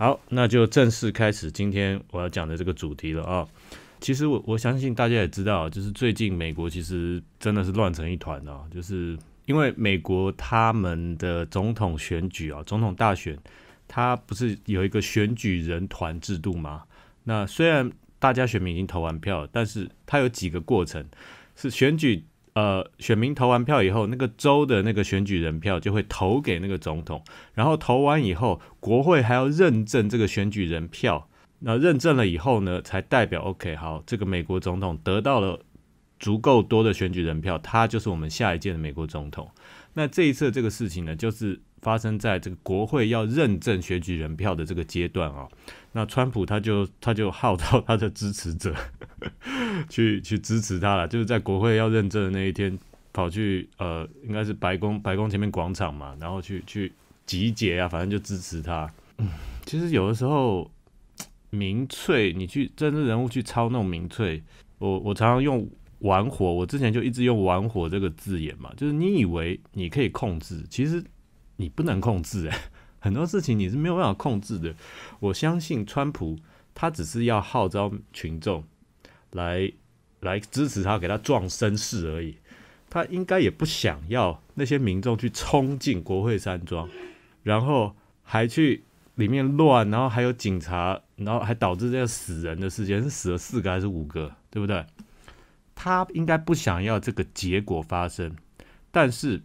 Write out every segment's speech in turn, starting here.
好，那就正式开始今天我要讲的这个主题了啊。其实我我相信大家也知道，就是最近美国其实真的是乱成一团啊，就是因为美国他们的总统选举啊，总统大选，它不是有一个选举人团制度吗？那虽然大家选民已经投完票，但是它有几个过程是选举。呃，选民投完票以后，那个州的那个选举人票就会投给那个总统，然后投完以后，国会还要认证这个选举人票。那认证了以后呢，才代表 OK，好，这个美国总统得到了足够多的选举人票，他就是我们下一届的美国总统。那这一次这个事情呢，就是发生在这个国会要认证选举人票的这个阶段啊。那川普他就他就号召他的支持者 去去支持他了，就是在国会要认证的那一天，跑去呃，应该是白宫白宫前面广场嘛，然后去去集结啊，反正就支持他。嗯，其实有的时候民粹，你去政治人物去操弄民粹，我我常常用玩火，我之前就一直用玩火这个字眼嘛，就是你以为你可以控制，其实你不能控制哎。很多事情你是没有办法控制的。我相信川普他只是要号召群众来来支持他，给他壮声势而已。他应该也不想要那些民众去冲进国会山庄，然后还去里面乱，然后还有警察，然后还导致这个死人的事件，是死了四个还是五个，对不对？他应该不想要这个结果发生，但是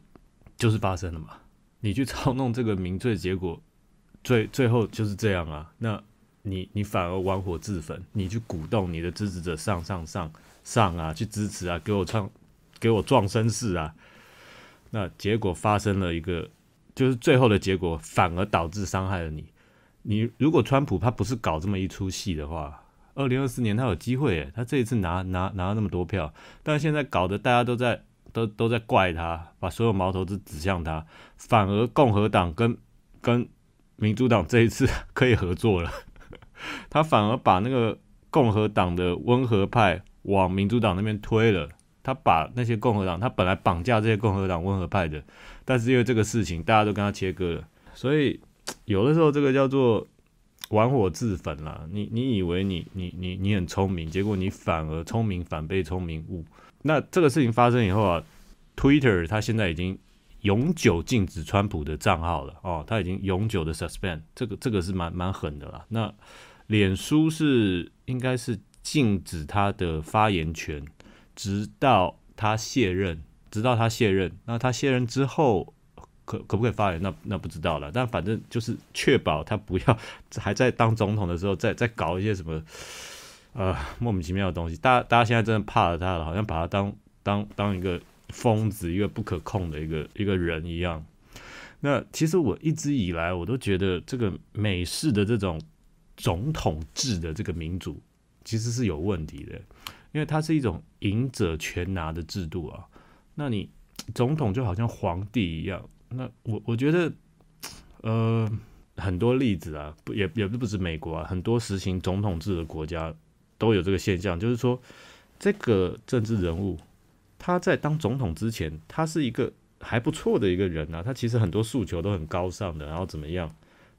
就是发生了嘛。你去操弄这个民粹，结果最最后就是这样啊！那你你反而玩火自焚，你去鼓动你的支持者上上上上啊，去支持啊，给我唱，给我壮声势啊！那结果发生了一个，就是最后的结果反而导致伤害了你。你如果川普他不是搞这么一出戏的话，二零二四年他有机会，他这一次拿拿拿了那么多票，但现在搞得大家都在。都都在怪他，把所有矛头都指向他，反而共和党跟跟民主党这一次 可以合作了，他反而把那个共和党的温和派往民主党那边推了，他把那些共和党，他本来绑架这些共和党温和派的，但是因为这个事情，大家都跟他切割了，所以 有的时候这个叫做玩火自焚啦。你你以为你你你你很聪明，结果你反而聪明反被聪明误。那这个事情发生以后啊，Twitter 它现在已经永久禁止川普的账号了哦，他已经永久的 suspend，这个这个是蛮蛮狠的啦。那脸书是应该是禁止他的发言权，直到他卸任，直到他卸任。那他卸任之后可可不可以发言？那那不知道了。但反正就是确保他不要 还在当总统的时候再再搞一些什么。呃，莫名其妙的东西，大家大家现在真的怕了他了，好像把他当当当一个疯子，一个不可控的一个一个人一样。那其实我一直以来我都觉得，这个美式的这种总统制的这个民主其实是有问题的，因为它是一种赢者全拿的制度啊。那你总统就好像皇帝一样，那我我觉得，呃，很多例子啊，不也也不止美国啊，很多实行总统制的国家。都有这个现象，就是说，这个政治人物他在当总统之前，他是一个还不错的一个人啊，他其实很多诉求都很高尚的，然后怎么样？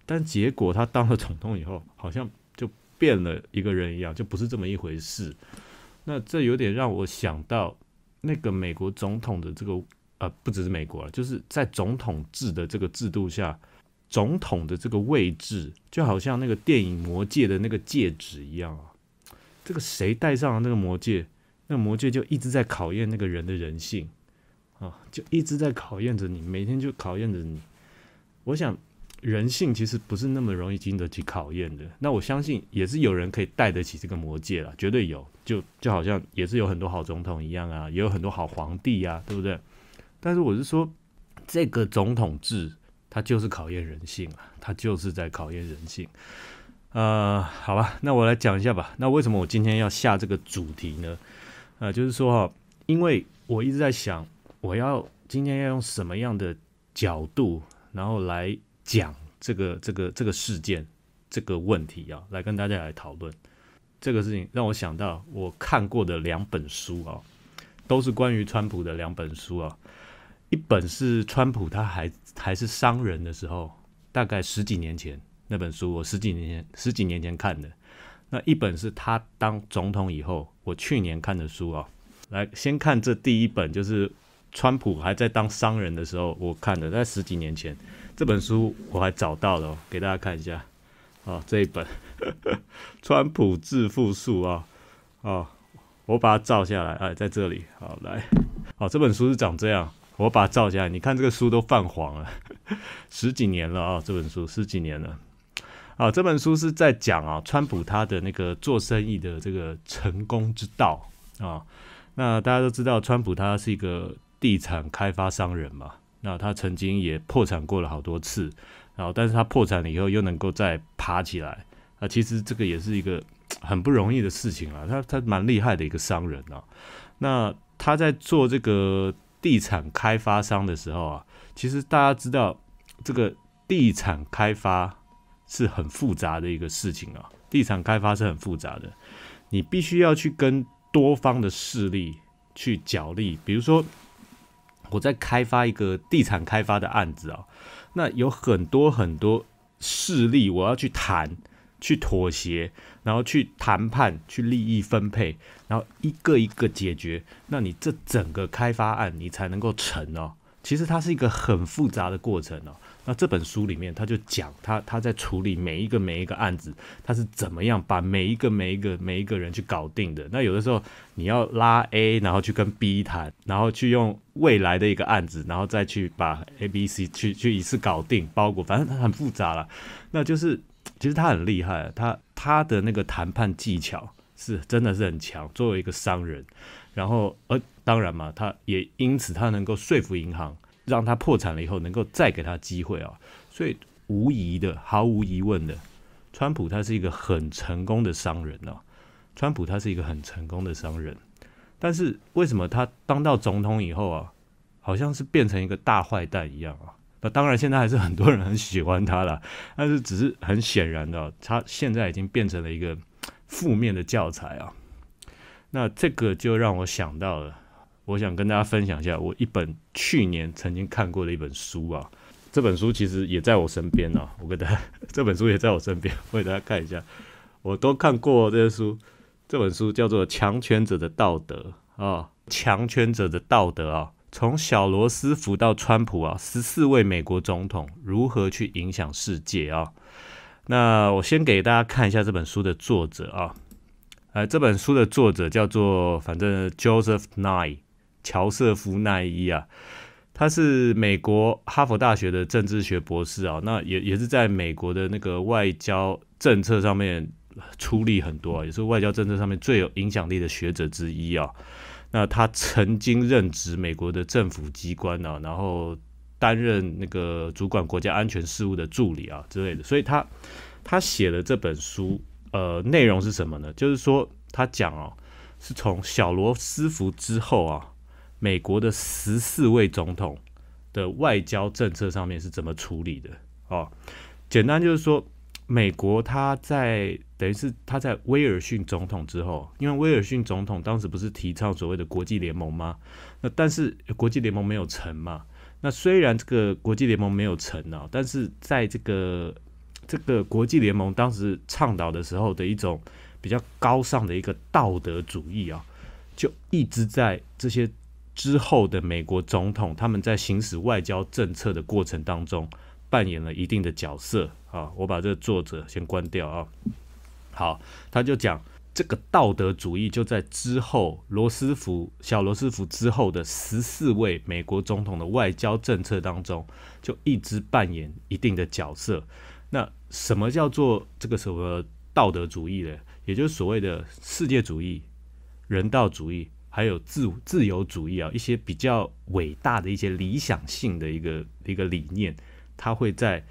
但结果他当了总统以后，好像就变了一个人一样，就不是这么一回事。那这有点让我想到那个美国总统的这个呃，不只是美国了，就是在总统制的这个制度下，总统的这个位置就好像那个电影《魔戒》的那个戒指一样啊。这个谁戴上了那个魔戒，那魔戒就一直在考验那个人的人性啊，就一直在考验着你，每天就考验着你。我想人性其实不是那么容易经得起考验的。那我相信也是有人可以戴得起这个魔戒了，绝对有。就就好像也是有很多好总统一样啊，也有很多好皇帝呀，对不对？但是我是说，这个总统制它就是考验人性啊，它就是在考验人性。呃，好吧，那我来讲一下吧。那为什么我今天要下这个主题呢？呃，就是说哈，因为我一直在想，我要今天要用什么样的角度，然后来讲这个这个这个事件这个问题啊，来跟大家来讨论这个事情，让我想到我看过的两本书啊，都是关于川普的两本书啊。一本是川普他还还是商人的时候，大概十几年前。那本书，我十几年前十几年前看的。那一本是他当总统以后，我去年看的书啊。来，先看这第一本，就是川普还在当商人的时候我看的，在十几年前。这本书我还找到了，给大家看一下。啊，这一本《川普致富术》啊，啊，我把它照下来，哎，在这里。好，来，好，这本书是长这样，我把它照下来。你看这个书都泛黄了，十几年了啊，这本书十几年了。啊，这本书是在讲啊，川普他的那个做生意的这个成功之道啊。那大家都知道，川普他是一个地产开发商人嘛，那他曾经也破产过了好多次。然后，但是他破产了以后又能够再爬起来，啊，其实这个也是一个 很不容易的事情啊。他他蛮厉害的一个商人啊。那他在做这个地产开发商的时候啊，其实大家知道，这个地产开发是很复杂的一个事情啊。地产开发是很复杂的，你必须要去跟多方的势力去角力。比如说，我在开发一个地产开发的案子啊。那有很多很多势力，我要去谈、去妥协，然后去谈判、去利益分配，然后一个一个解决。那你这整个开发案，你才能够成哦。其实它是一个很复杂的过程哦。那这本书里面，他就讲他他在处理每一个每一个案子，他是怎么样把每一个每一个每一个人去搞定的。那有的时候你要拉 A，然后去跟 B 谈，然后去用未来的一个案子，然后再去把 A、B、C 去去一次搞定包裹，反正他很复杂了。那就是其实他很厉害，他他的那个谈判技巧是真的是很强。作为一个商人，然后呃当然嘛，他也因此他能够说服银行。让他破产了以后，能够再给他机会啊！所以无疑的、毫无疑问的，川普他是一个很成功的商人啊。川普他是一个很成功的商人，但是为什么他当到总统以后啊，好像是变成一个大坏蛋一样啊？那当然，现在还是很多人很喜欢他了，但是只是很显然的，他现在已经变成了一个负面的教材啊。那这个就让我想到了。我想跟大家分享一下我一本去年曾经看过的一本书啊，这本书其实也在我身边啊，我跟大家 这本书也在我身边，我给大家看一下，我都看过这些书，这本书叫做《强权者的道德》啊，《强权者的道德》啊，从小罗斯福到川普啊，十四位美国总统如何去影响世界啊？那我先给大家看一下这本书的作者啊，呃，这本书的作者叫做反正 Joseph Nye。乔瑟夫奈伊啊，他是美国哈佛大学的政治学博士啊，那也也是在美国的那个外交政策上面出力很多啊，也是外交政策上面最有影响力的学者之一啊。那他曾经任职美国的政府机关啊，然后担任那个主管国家安全事务的助理啊之类的，所以他他写了这本书，呃，内容是什么呢？就是说他讲哦，是从小罗斯福之后啊。美国的十四位总统的外交政策上面是怎么处理的？哦，简单就是说，美国他在等于是他在威尔逊总统之后，因为威尔逊总统当时不是提倡所谓的国际联盟吗？那但是国际联盟没有成嘛？那虽然这个国际联盟没有成啊，但是在这个这个国际联盟当时倡导的时候的一种比较高尚的一个道德主义啊，就一直在这些。之后的美国总统，他们在行使外交政策的过程当中，扮演了一定的角色啊。我把这个作者先关掉啊。好，他就讲这个道德主义就在之后罗斯福小罗斯福之后的十四位美国总统的外交政策当中，就一直扮演一定的角色。那什么叫做这个什么道德主义呢？也就是所谓的世界主义、人道主义。还有自自由主义啊，一些比较伟大的一些理想性的一个一个理念，它会在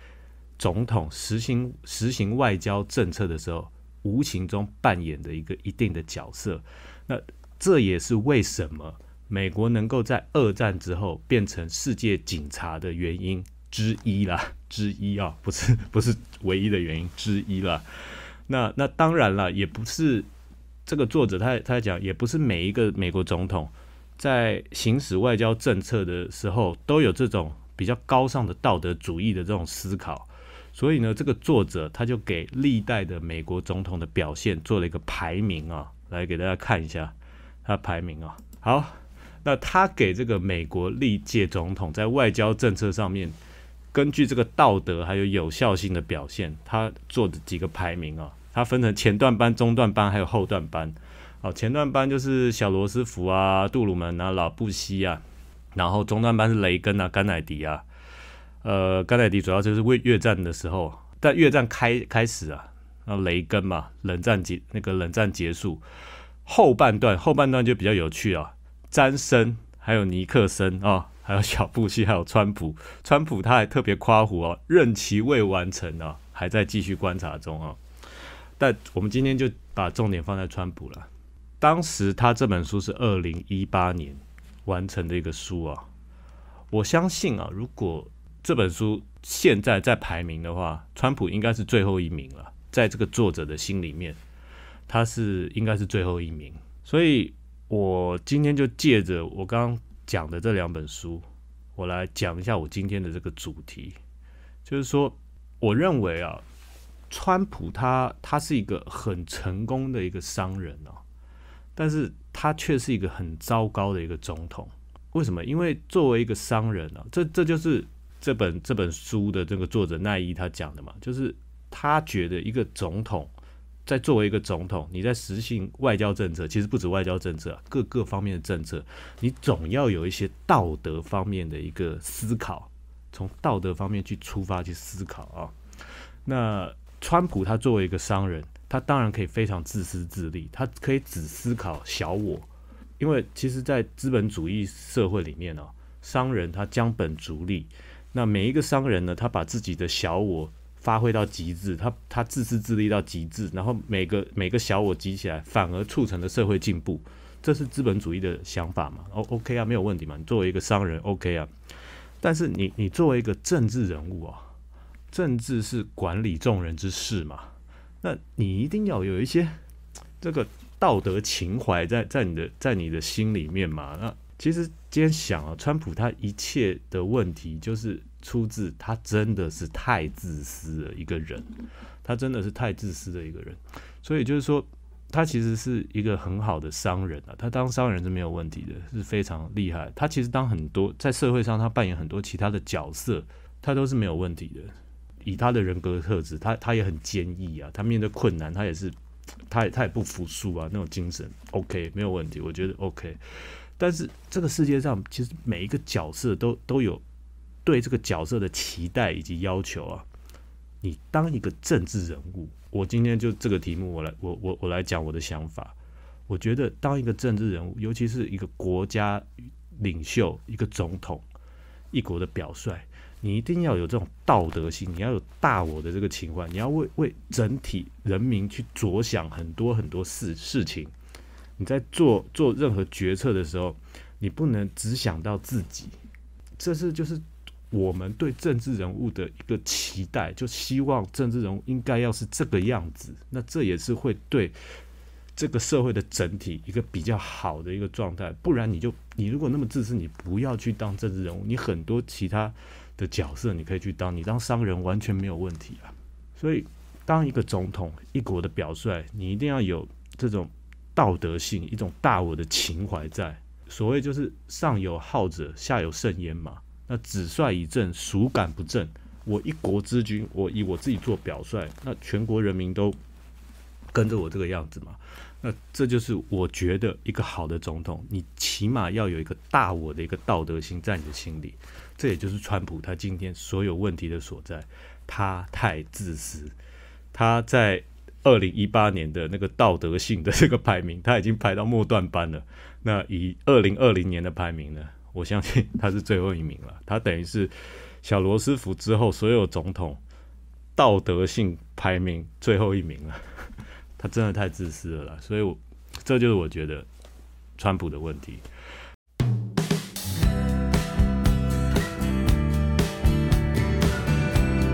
总统实行实行外交政策的时候，无形中扮演的一个一定的角色。那这也是为什么美国能够在二战之后变成世界警察的原因之一啦，之一啊，不是不是唯一的原因之一啦。那那当然了，也不是。这个作者他他讲，也不是每一个美国总统在行使外交政策的时候都有这种比较高尚的道德主义的这种思考，所以呢，这个作者他就给历代的美国总统的表现做了一个排名啊，来给大家看一下他排名啊。好，那他给这个美国历届总统在外交政策上面，根据这个道德还有有效性的表现，他做的几个排名啊，他分成前段班、中段班还有后段班。好，前段班就是小罗斯福啊、杜鲁门啊、老布希啊，然后中段班是雷根啊、甘乃迪啊。呃，甘乃迪主要就是为越战的时候，但越战开开始啊，那雷根嘛，冷战结那个冷战结束后半段，后半段就比较有趣啊，詹森还有尼克森啊，还有小布希，还有川普，川普他还特别夸胡哦，任期未完成啊，还在继续观察中啊。但我们今天就把重点放在川普了，当时他这本书是二零一八年完成的一个书啊，我相信啊，如果这本书现在在排名的话，川普应该是最后一名了。在这个作者的心里面，他是应该是最后一名。所以我今天就借着我刚刚讲的这两本书，我来讲一下我今天的这个主题，就是说，我认为啊，川普他他是一个很成功的一个商人哦，但是他却是一个很糟糕的一个总统。为什么？因为作为一个商人啊，这这就是。这本这本书的这个作者奈伊他讲的嘛，就是他觉得一个总统在作为一个总统，你在实行外交政策，其实不止外交政策，各个方面的政策，你总要有一些道德方面的一个思考，从道德方面去出发去思考啊。那川普他作为一个商人，他当然可以非常自私自利，他可以只思考小我，因为其实，在资本主义社会里面呢，商人他将本逐利。那每一个商人呢，他把自己的小我发挥到极致，他他自私自利到极致，然后每个每个小我集起来，反而促成了社会进步，这是资本主义的想法嘛？O OK 啊，没有问题嘛？你作为一个商人 OK 啊，但是你你作为一个政治人物啊，政治是管理众人之事嘛，那你一定要有一些这个道德情怀在在你的在你的心里面嘛？那其实今天想啊，川普他一切的问题就是出自他真的是太自私了一个人，他真的是太自私的一个人，所以就是说他其实是一个很好的商人啊，他当商人是没有问题的，是非常厉害。他其实当很多在社会上他扮演很多其他的角色，他都是没有问题的。以他的人格特质，他他也很坚毅啊，他面对困难他也是，他也他也不服输啊，那种精神 OK 没有问题，我觉得 OK。但是这个世界上，其实每一个角色都都有对这个角色的期待以及要求啊。你当一个政治人物，我今天就这个题目，我来我我我来讲我的想法。我觉得当一个政治人物，尤其是一个国家领袖、一个总统、一国的表率，你一定要有这种道德心，你要有大我的这个情怀，你要为为整体人民去着想很多很多事事情。你在做做任何决策的时候，你不能只想到自己，这是就是我们对政治人物的一个期待，就希望政治人物应该要是这个样子。那这也是会对这个社会的整体一个比较好的一个状态。不然你就你如果那么自私，你不要去当政治人物，你很多其他的角色你可以去当，你当商人完全没有问题啊。所以，当一个总统、一国的表率，你一定要有这种。道德性一种大我的情怀在，所谓就是上有好者，下有甚焉嘛。那子帅以正，孰敢不正？我一国之君，我以我自己做表率，那全国人民都跟着我这个样子嘛。那这就是我觉得一个好的总统，你起码要有一个大我的一个道德心在你的心里。这也就是川普他今天所有问题的所在，他太自私，他在。二零一八年的那个道德性的这个排名，他已经排到末段班了。那以二零二零年的排名呢？我相信他是最后一名了。他等于是小罗斯福之后所有总统道德性排名最后一名了。他真的太自私了啦，所以我这就是我觉得川普的问题。